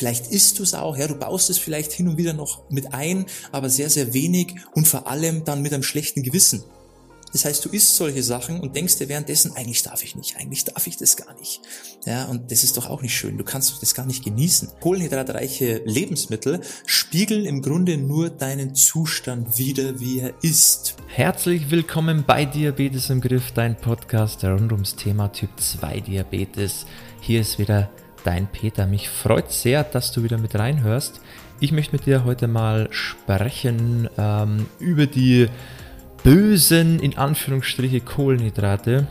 Vielleicht isst du es auch, ja, du baust es vielleicht hin und wieder noch mit ein, aber sehr, sehr wenig und vor allem dann mit einem schlechten Gewissen. Das heißt, du isst solche Sachen und denkst dir währenddessen, eigentlich darf ich nicht, eigentlich darf ich das gar nicht. Ja, und das ist doch auch nicht schön. Du kannst doch das gar nicht genießen. Kohlenhydratreiche Lebensmittel spiegeln im Grunde nur deinen Zustand wider, wie er ist. Herzlich willkommen bei Diabetes im Griff, dein Podcast rund ums Thema Typ 2 Diabetes. Hier ist wieder dein Peter. Mich freut sehr, dass du wieder mit reinhörst. Ich möchte mit dir heute mal sprechen ähm, über die bösen, in Anführungsstriche, Kohlenhydrate.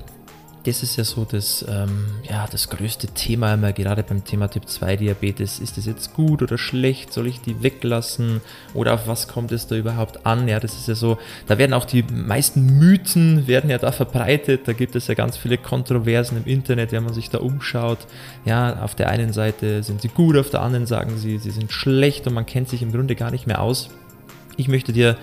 Das ist ja so das, ähm, ja, das größte Thema immer, gerade beim Thema Typ 2 Diabetes. Ist das jetzt gut oder schlecht? Soll ich die weglassen? Oder auf was kommt es da überhaupt an? Ja, das ist ja so, da werden auch die meisten Mythen werden ja da verbreitet. Da gibt es ja ganz viele Kontroversen im Internet, wenn man sich da umschaut. Ja, auf der einen Seite sind sie gut, auf der anderen sagen sie, sie sind schlecht und man kennt sich im Grunde gar nicht mehr aus. Ich möchte dir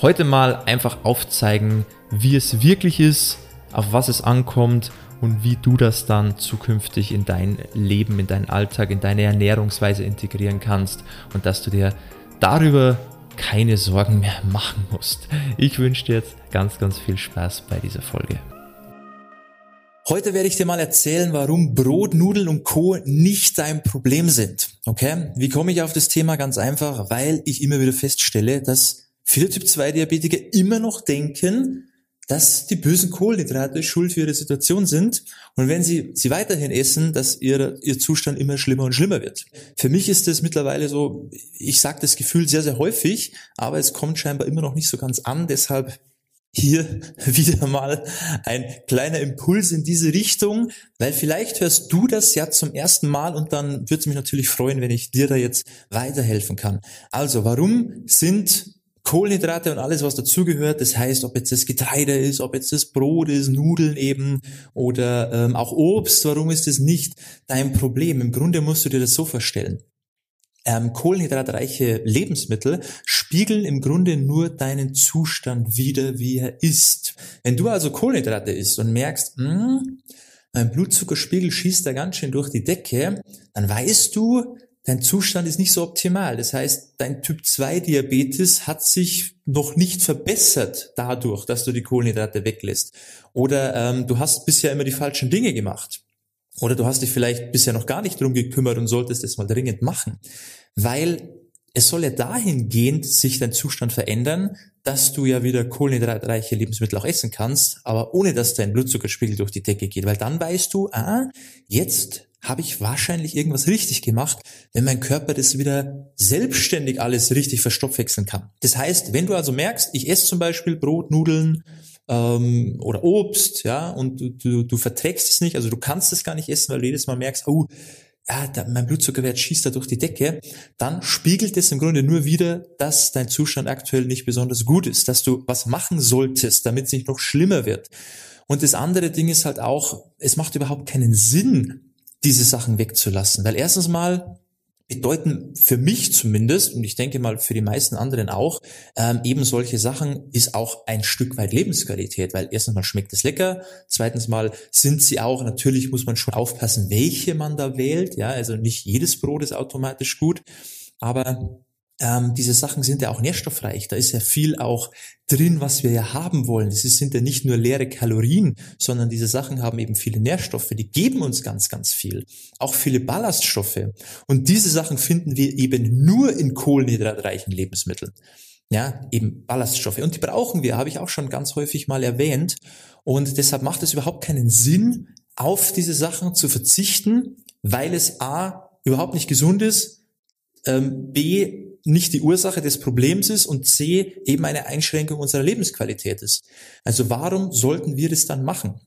heute mal einfach aufzeigen, wie es wirklich ist, auf was es ankommt und wie du das dann zukünftig in dein Leben, in deinen Alltag, in deine Ernährungsweise integrieren kannst und dass du dir darüber keine Sorgen mehr machen musst. Ich wünsche dir jetzt ganz, ganz viel Spaß bei dieser Folge. Heute werde ich dir mal erzählen, warum Brot, Nudeln und Co. nicht dein Problem sind. Okay? Wie komme ich auf das Thema? Ganz einfach, weil ich immer wieder feststelle, dass viele Typ-2-Diabetiker immer noch denken, dass die bösen Kohlenhydrate schuld für ihre Situation sind und wenn sie sie weiterhin essen, dass ihr, ihr Zustand immer schlimmer und schlimmer wird. Für mich ist es mittlerweile so, ich sage das Gefühl sehr, sehr häufig, aber es kommt scheinbar immer noch nicht so ganz an, deshalb hier wieder mal ein kleiner Impuls in diese Richtung, weil vielleicht hörst du das ja zum ersten Mal und dann würde es mich natürlich freuen, wenn ich dir da jetzt weiterhelfen kann. Also, warum sind Kohlenhydrate und alles, was dazugehört. Das heißt, ob jetzt das Getreide ist, ob jetzt das Brot ist, Nudeln eben oder ähm, auch Obst. Warum ist das nicht dein Problem? Im Grunde musst du dir das so vorstellen. Ähm, kohlenhydratreiche Lebensmittel spiegeln im Grunde nur deinen Zustand wider, wie er ist. Wenn du also Kohlenhydrate isst und merkst, mh, hm, mein Blutzuckerspiegel schießt da ganz schön durch die Decke, dann weißt du, dein Zustand ist nicht so optimal. Das heißt, dein Typ 2 Diabetes hat sich noch nicht verbessert dadurch, dass du die Kohlenhydrate weglässt. Oder ähm, du hast bisher immer die falschen Dinge gemacht. Oder du hast dich vielleicht bisher noch gar nicht drum gekümmert und solltest es mal dringend machen. Weil es soll ja dahingehend sich dein Zustand verändern, dass du ja wieder kohlenhydratreiche Lebensmittel auch essen kannst, aber ohne dass dein Blutzuckerspiegel durch die Decke geht. Weil dann weißt du, ah, jetzt habe ich wahrscheinlich irgendwas richtig gemacht, wenn mein Körper das wieder selbstständig alles richtig verstoffwechseln kann. Das heißt, wenn du also merkst, ich esse zum Beispiel Brot, Nudeln ähm, oder Obst, ja, und du, du, du verträgst es nicht, also du kannst es gar nicht essen, weil du jedes Mal merkst, oh, ja, da, mein Blutzuckerwert schießt da durch die Decke, dann spiegelt es im Grunde nur wieder, dass dein Zustand aktuell nicht besonders gut ist, dass du was machen solltest, damit es nicht noch schlimmer wird. Und das andere Ding ist halt auch, es macht überhaupt keinen Sinn, diese Sachen wegzulassen. Weil erstens mal bedeuten für mich zumindest, und ich denke mal für die meisten anderen auch, ähm, eben solche Sachen ist auch ein Stück weit Lebensqualität, weil erstens mal schmeckt es lecker, zweitens mal sind sie auch, natürlich muss man schon aufpassen, welche man da wählt, ja, also nicht jedes Brot ist automatisch gut, aber ähm, diese Sachen sind ja auch nährstoffreich. Da ist ja viel auch drin, was wir ja haben wollen. Das sind ja nicht nur leere Kalorien, sondern diese Sachen haben eben viele Nährstoffe. Die geben uns ganz, ganz viel. Auch viele Ballaststoffe. Und diese Sachen finden wir eben nur in kohlenhydratreichen Lebensmitteln. Ja, eben Ballaststoffe. Und die brauchen wir, habe ich auch schon ganz häufig mal erwähnt. Und deshalb macht es überhaupt keinen Sinn, auf diese Sachen zu verzichten, weil es A, überhaupt nicht gesund ist, ähm, B, nicht die Ursache des Problems ist und C eben eine Einschränkung unserer Lebensqualität ist. Also warum sollten wir das dann machen?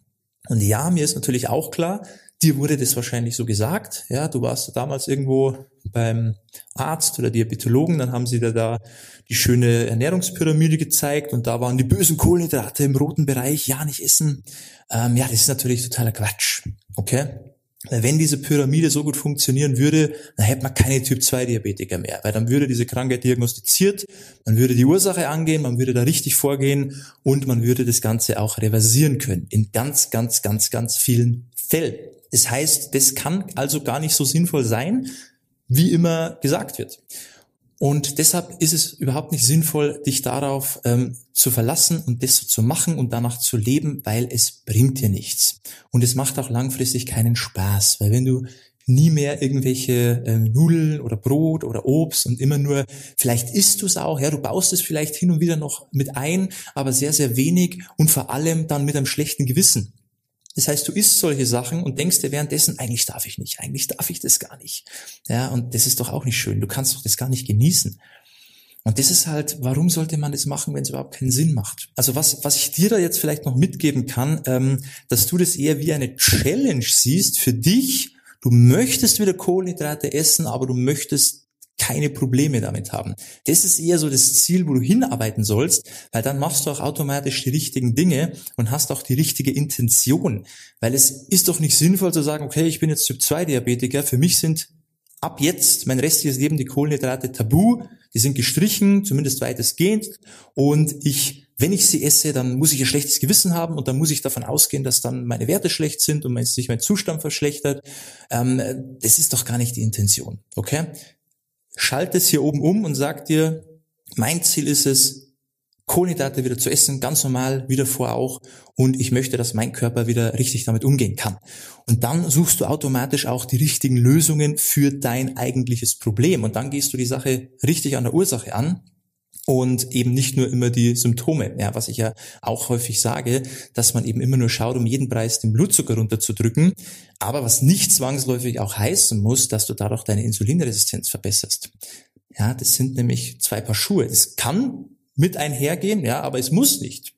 Und ja, mir ist natürlich auch klar, dir wurde das wahrscheinlich so gesagt. Ja, du warst damals irgendwo beim Arzt oder Diabetologen, dann haben sie dir da die schöne Ernährungspyramide gezeigt und da waren die bösen Kohlenhydrate im roten Bereich, ja, nicht essen. Ähm, ja, das ist natürlich totaler Quatsch. Okay? Wenn diese Pyramide so gut funktionieren würde, dann hätte man keine Typ-2-Diabetiker mehr, weil dann würde diese Krankheit diagnostiziert, man würde die Ursache angehen, man würde da richtig vorgehen und man würde das Ganze auch reversieren können. In ganz, ganz, ganz, ganz vielen Fällen. Das heißt, das kann also gar nicht so sinnvoll sein, wie immer gesagt wird. Und deshalb ist es überhaupt nicht sinnvoll, dich darauf ähm, zu verlassen und das zu machen und danach zu leben, weil es bringt dir nichts. Und es macht auch langfristig keinen Spaß, weil wenn du nie mehr irgendwelche äh, Nudeln oder Brot oder Obst und immer nur, vielleicht isst du es auch, ja, du baust es vielleicht hin und wieder noch mit ein, aber sehr, sehr wenig und vor allem dann mit einem schlechten Gewissen. Das heißt, du isst solche Sachen und denkst dir währenddessen, eigentlich darf ich nicht, eigentlich darf ich das gar nicht. Ja, und das ist doch auch nicht schön. Du kannst doch das gar nicht genießen. Und das ist halt, warum sollte man das machen, wenn es überhaupt keinen Sinn macht? Also was, was ich dir da jetzt vielleicht noch mitgeben kann, ähm, dass du das eher wie eine Challenge siehst für dich, Du möchtest wieder Kohlenhydrate essen, aber du möchtest keine Probleme damit haben. Das ist eher so das Ziel, wo du hinarbeiten sollst, weil dann machst du auch automatisch die richtigen Dinge und hast auch die richtige Intention. Weil es ist doch nicht sinnvoll zu sagen, okay, ich bin jetzt Typ 2 Diabetiker, für mich sind ab jetzt mein restliches Leben die Kohlenhydrate tabu, die sind gestrichen, zumindest weitestgehend und ich wenn ich sie esse, dann muss ich ein schlechtes Gewissen haben und dann muss ich davon ausgehen, dass dann meine Werte schlecht sind und sich mein Zustand verschlechtert. Ähm, das ist doch gar nicht die Intention, okay? Schalt es hier oben um und sag dir, mein Ziel ist es, Kohlenhydrate wieder zu essen, ganz normal, wie davor auch. Und ich möchte, dass mein Körper wieder richtig damit umgehen kann. Und dann suchst du automatisch auch die richtigen Lösungen für dein eigentliches Problem. Und dann gehst du die Sache richtig an der Ursache an und eben nicht nur immer die Symptome. Ja, was ich ja auch häufig sage, dass man eben immer nur schaut, um jeden Preis den Blutzucker runterzudrücken, aber was nicht zwangsläufig auch heißen muss, dass du dadurch deine Insulinresistenz verbesserst. Ja, das sind nämlich zwei Paar Schuhe. Das kann mit einhergehen, ja, aber es muss nicht.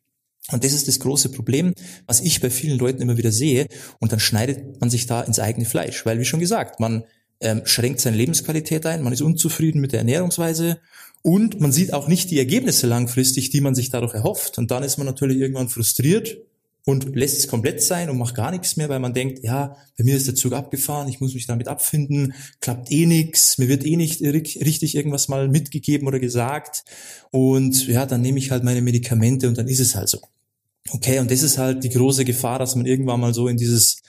Und das ist das große Problem, was ich bei vielen Leuten immer wieder sehe. Und dann schneidet man sich da ins eigene Fleisch, weil wie schon gesagt, man ähm, schränkt seine Lebensqualität ein, man ist unzufrieden mit der Ernährungsweise und man sieht auch nicht die Ergebnisse langfristig, die man sich dadurch erhofft. Und dann ist man natürlich irgendwann frustriert und lässt es komplett sein und macht gar nichts mehr, weil man denkt, ja, bei mir ist der Zug abgefahren, ich muss mich damit abfinden, klappt eh nichts, mir wird eh nicht richtig irgendwas mal mitgegeben oder gesagt. Und ja, dann nehme ich halt meine Medikamente und dann ist es halt so. Okay, und das ist halt die große Gefahr, dass man irgendwann mal so in dieses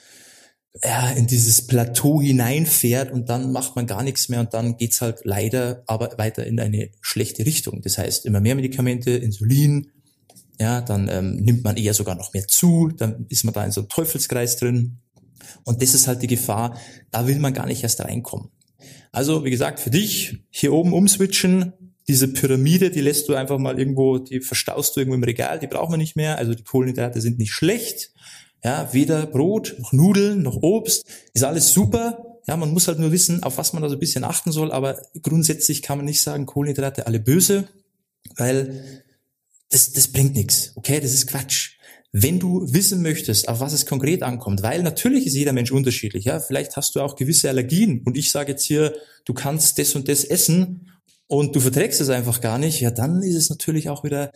ja, in dieses Plateau hineinfährt und dann macht man gar nichts mehr und dann geht's halt leider aber weiter in eine schlechte Richtung. Das heißt, immer mehr Medikamente, Insulin, ja, dann ähm, nimmt man eher sogar noch mehr zu, dann ist man da in so einem Teufelskreis drin. Und das ist halt die Gefahr, da will man gar nicht erst reinkommen. Also, wie gesagt, für dich hier oben umswitchen, diese Pyramide, die lässt du einfach mal irgendwo, die verstaust du irgendwo im Regal, die brauchen wir nicht mehr. Also die Kohlenhydrate sind nicht schlecht. Ja, weder Brot, noch Nudeln, noch Obst, ist alles super. Ja, man muss halt nur wissen, auf was man da so ein bisschen achten soll, aber grundsätzlich kann man nicht sagen, Kohlenhydrate alle böse, weil das, das bringt nichts. Okay, das ist Quatsch. Wenn du wissen möchtest, auf was es konkret ankommt, weil natürlich ist jeder Mensch unterschiedlich, ja, vielleicht hast du auch gewisse Allergien und ich sage jetzt hier, du kannst das und das essen und du verträgst es einfach gar nicht, ja, dann ist es natürlich auch wieder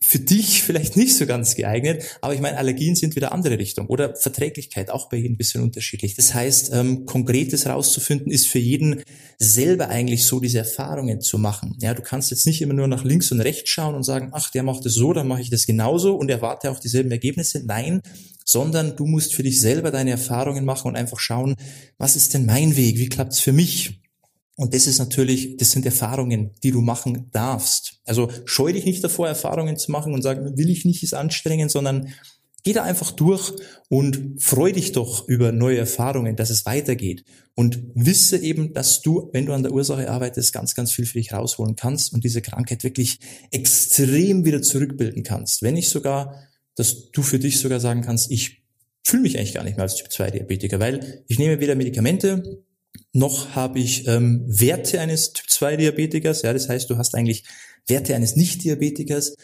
für dich vielleicht nicht so ganz geeignet. Aber ich meine, Allergien sind wieder andere Richtung oder Verträglichkeit auch bei jedem ein bisschen unterschiedlich. Das heißt, ähm, konkretes rauszufinden ist für jeden selber eigentlich so, diese Erfahrungen zu machen. Ja, du kannst jetzt nicht immer nur nach links und rechts schauen und sagen, ach, der macht es so, dann mache ich das genauso und erwarte auch dieselben Ergebnisse. Nein, sondern du musst für dich selber deine Erfahrungen machen und einfach schauen, was ist denn mein Weg? Wie klappt's für mich? Und das ist natürlich, das sind Erfahrungen, die du machen darfst. Also scheu dich nicht davor, Erfahrungen zu machen und sagen, will ich nicht, ist anstrengend, sondern geh da einfach durch und freu dich doch über neue Erfahrungen, dass es weitergeht. Und wisse eben, dass du, wenn du an der Ursache arbeitest, ganz, ganz viel für dich rausholen kannst und diese Krankheit wirklich extrem wieder zurückbilden kannst. Wenn nicht sogar, dass du für dich sogar sagen kannst, ich fühle mich eigentlich gar nicht mehr als Typ 2 Diabetiker, weil ich nehme weder Medikamente, noch habe ich ähm, Werte eines Typ-2-Diabetikers. Ja, das heißt, du hast eigentlich Werte eines Nicht-Diabetikers.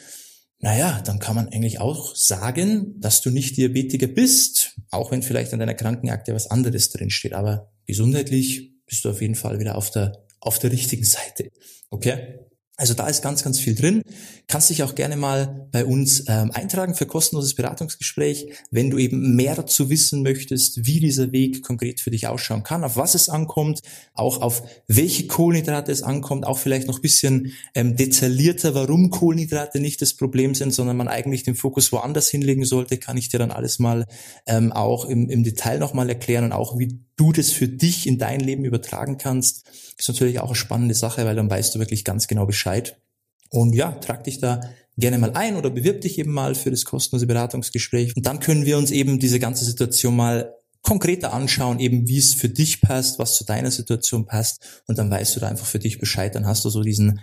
Naja, dann kann man eigentlich auch sagen, dass du nicht Diabetiker bist, auch wenn vielleicht an deiner Krankenakte was anderes drinsteht. Aber gesundheitlich bist du auf jeden Fall wieder auf der, auf der richtigen Seite. Okay? Also da ist ganz, ganz viel drin. Kannst dich auch gerne mal bei uns ähm, eintragen für kostenloses Beratungsgespräch, wenn du eben mehr dazu wissen möchtest, wie dieser Weg konkret für dich ausschauen kann, auf was es ankommt, auch auf welche Kohlenhydrate es ankommt, auch vielleicht noch bisschen ähm, detaillierter, warum Kohlenhydrate nicht das Problem sind, sondern man eigentlich den Fokus woanders hinlegen sollte, kann ich dir dann alles mal ähm, auch im, im Detail nochmal erklären und auch wie du das für dich in dein Leben übertragen kannst. Ist natürlich auch eine spannende Sache, weil dann weißt du wirklich ganz genau Bescheid. Und ja, trag dich da gerne mal ein oder bewirb dich eben mal für das kostenlose Beratungsgespräch. Und dann können wir uns eben diese ganze Situation mal konkreter anschauen, eben wie es für dich passt, was zu deiner Situation passt. Und dann weißt du da einfach für dich Bescheid. Dann hast du so diesen,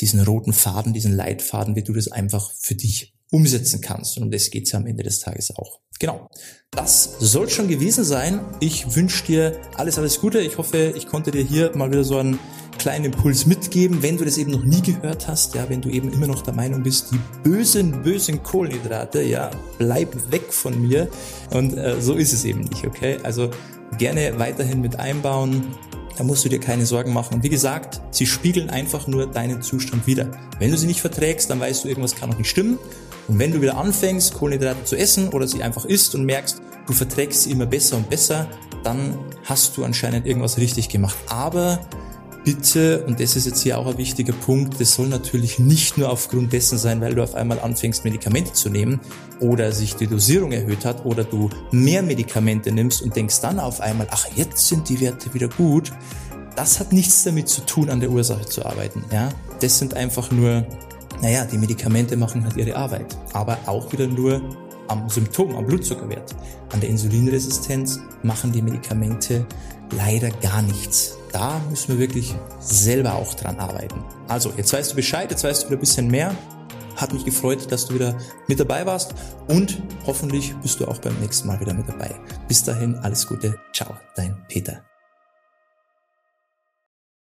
diesen roten Faden, diesen Leitfaden, wie du das einfach für dich umsetzen kannst. Und um das geht's ja am Ende des Tages auch. Genau. Das soll schon gewesen sein. Ich wünsche dir alles, alles Gute. Ich hoffe, ich konnte dir hier mal wieder so einen kleinen Impuls mitgeben, wenn du das eben noch nie gehört hast, ja, wenn du eben immer noch der Meinung bist, die bösen, bösen Kohlenhydrate, ja, bleib weg von mir. Und äh, so ist es eben nicht, okay? Also gerne weiterhin mit einbauen. Da musst du dir keine Sorgen machen. Und wie gesagt, sie spiegeln einfach nur deinen Zustand wieder. Wenn du sie nicht verträgst, dann weißt du, irgendwas kann noch nicht stimmen. Und wenn du wieder anfängst, Kohlenhydrate zu essen oder sie einfach isst und merkst, du verträgst sie immer besser und besser, dann hast du anscheinend irgendwas richtig gemacht. Aber bitte, und das ist jetzt hier auch ein wichtiger Punkt, das soll natürlich nicht nur aufgrund dessen sein, weil du auf einmal anfängst, Medikamente zu nehmen oder sich die Dosierung erhöht hat oder du mehr Medikamente nimmst und denkst dann auf einmal, ach, jetzt sind die Werte wieder gut. Das hat nichts damit zu tun, an der Ursache zu arbeiten. Ja, das sind einfach nur naja, die Medikamente machen halt ihre Arbeit, aber auch wieder nur am Symptom, am Blutzuckerwert. An der Insulinresistenz machen die Medikamente leider gar nichts. Da müssen wir wirklich selber auch dran arbeiten. Also, jetzt weißt du Bescheid, jetzt weißt du wieder ein bisschen mehr. Hat mich gefreut, dass du wieder mit dabei warst und hoffentlich bist du auch beim nächsten Mal wieder mit dabei. Bis dahin, alles Gute. Ciao, dein Peter.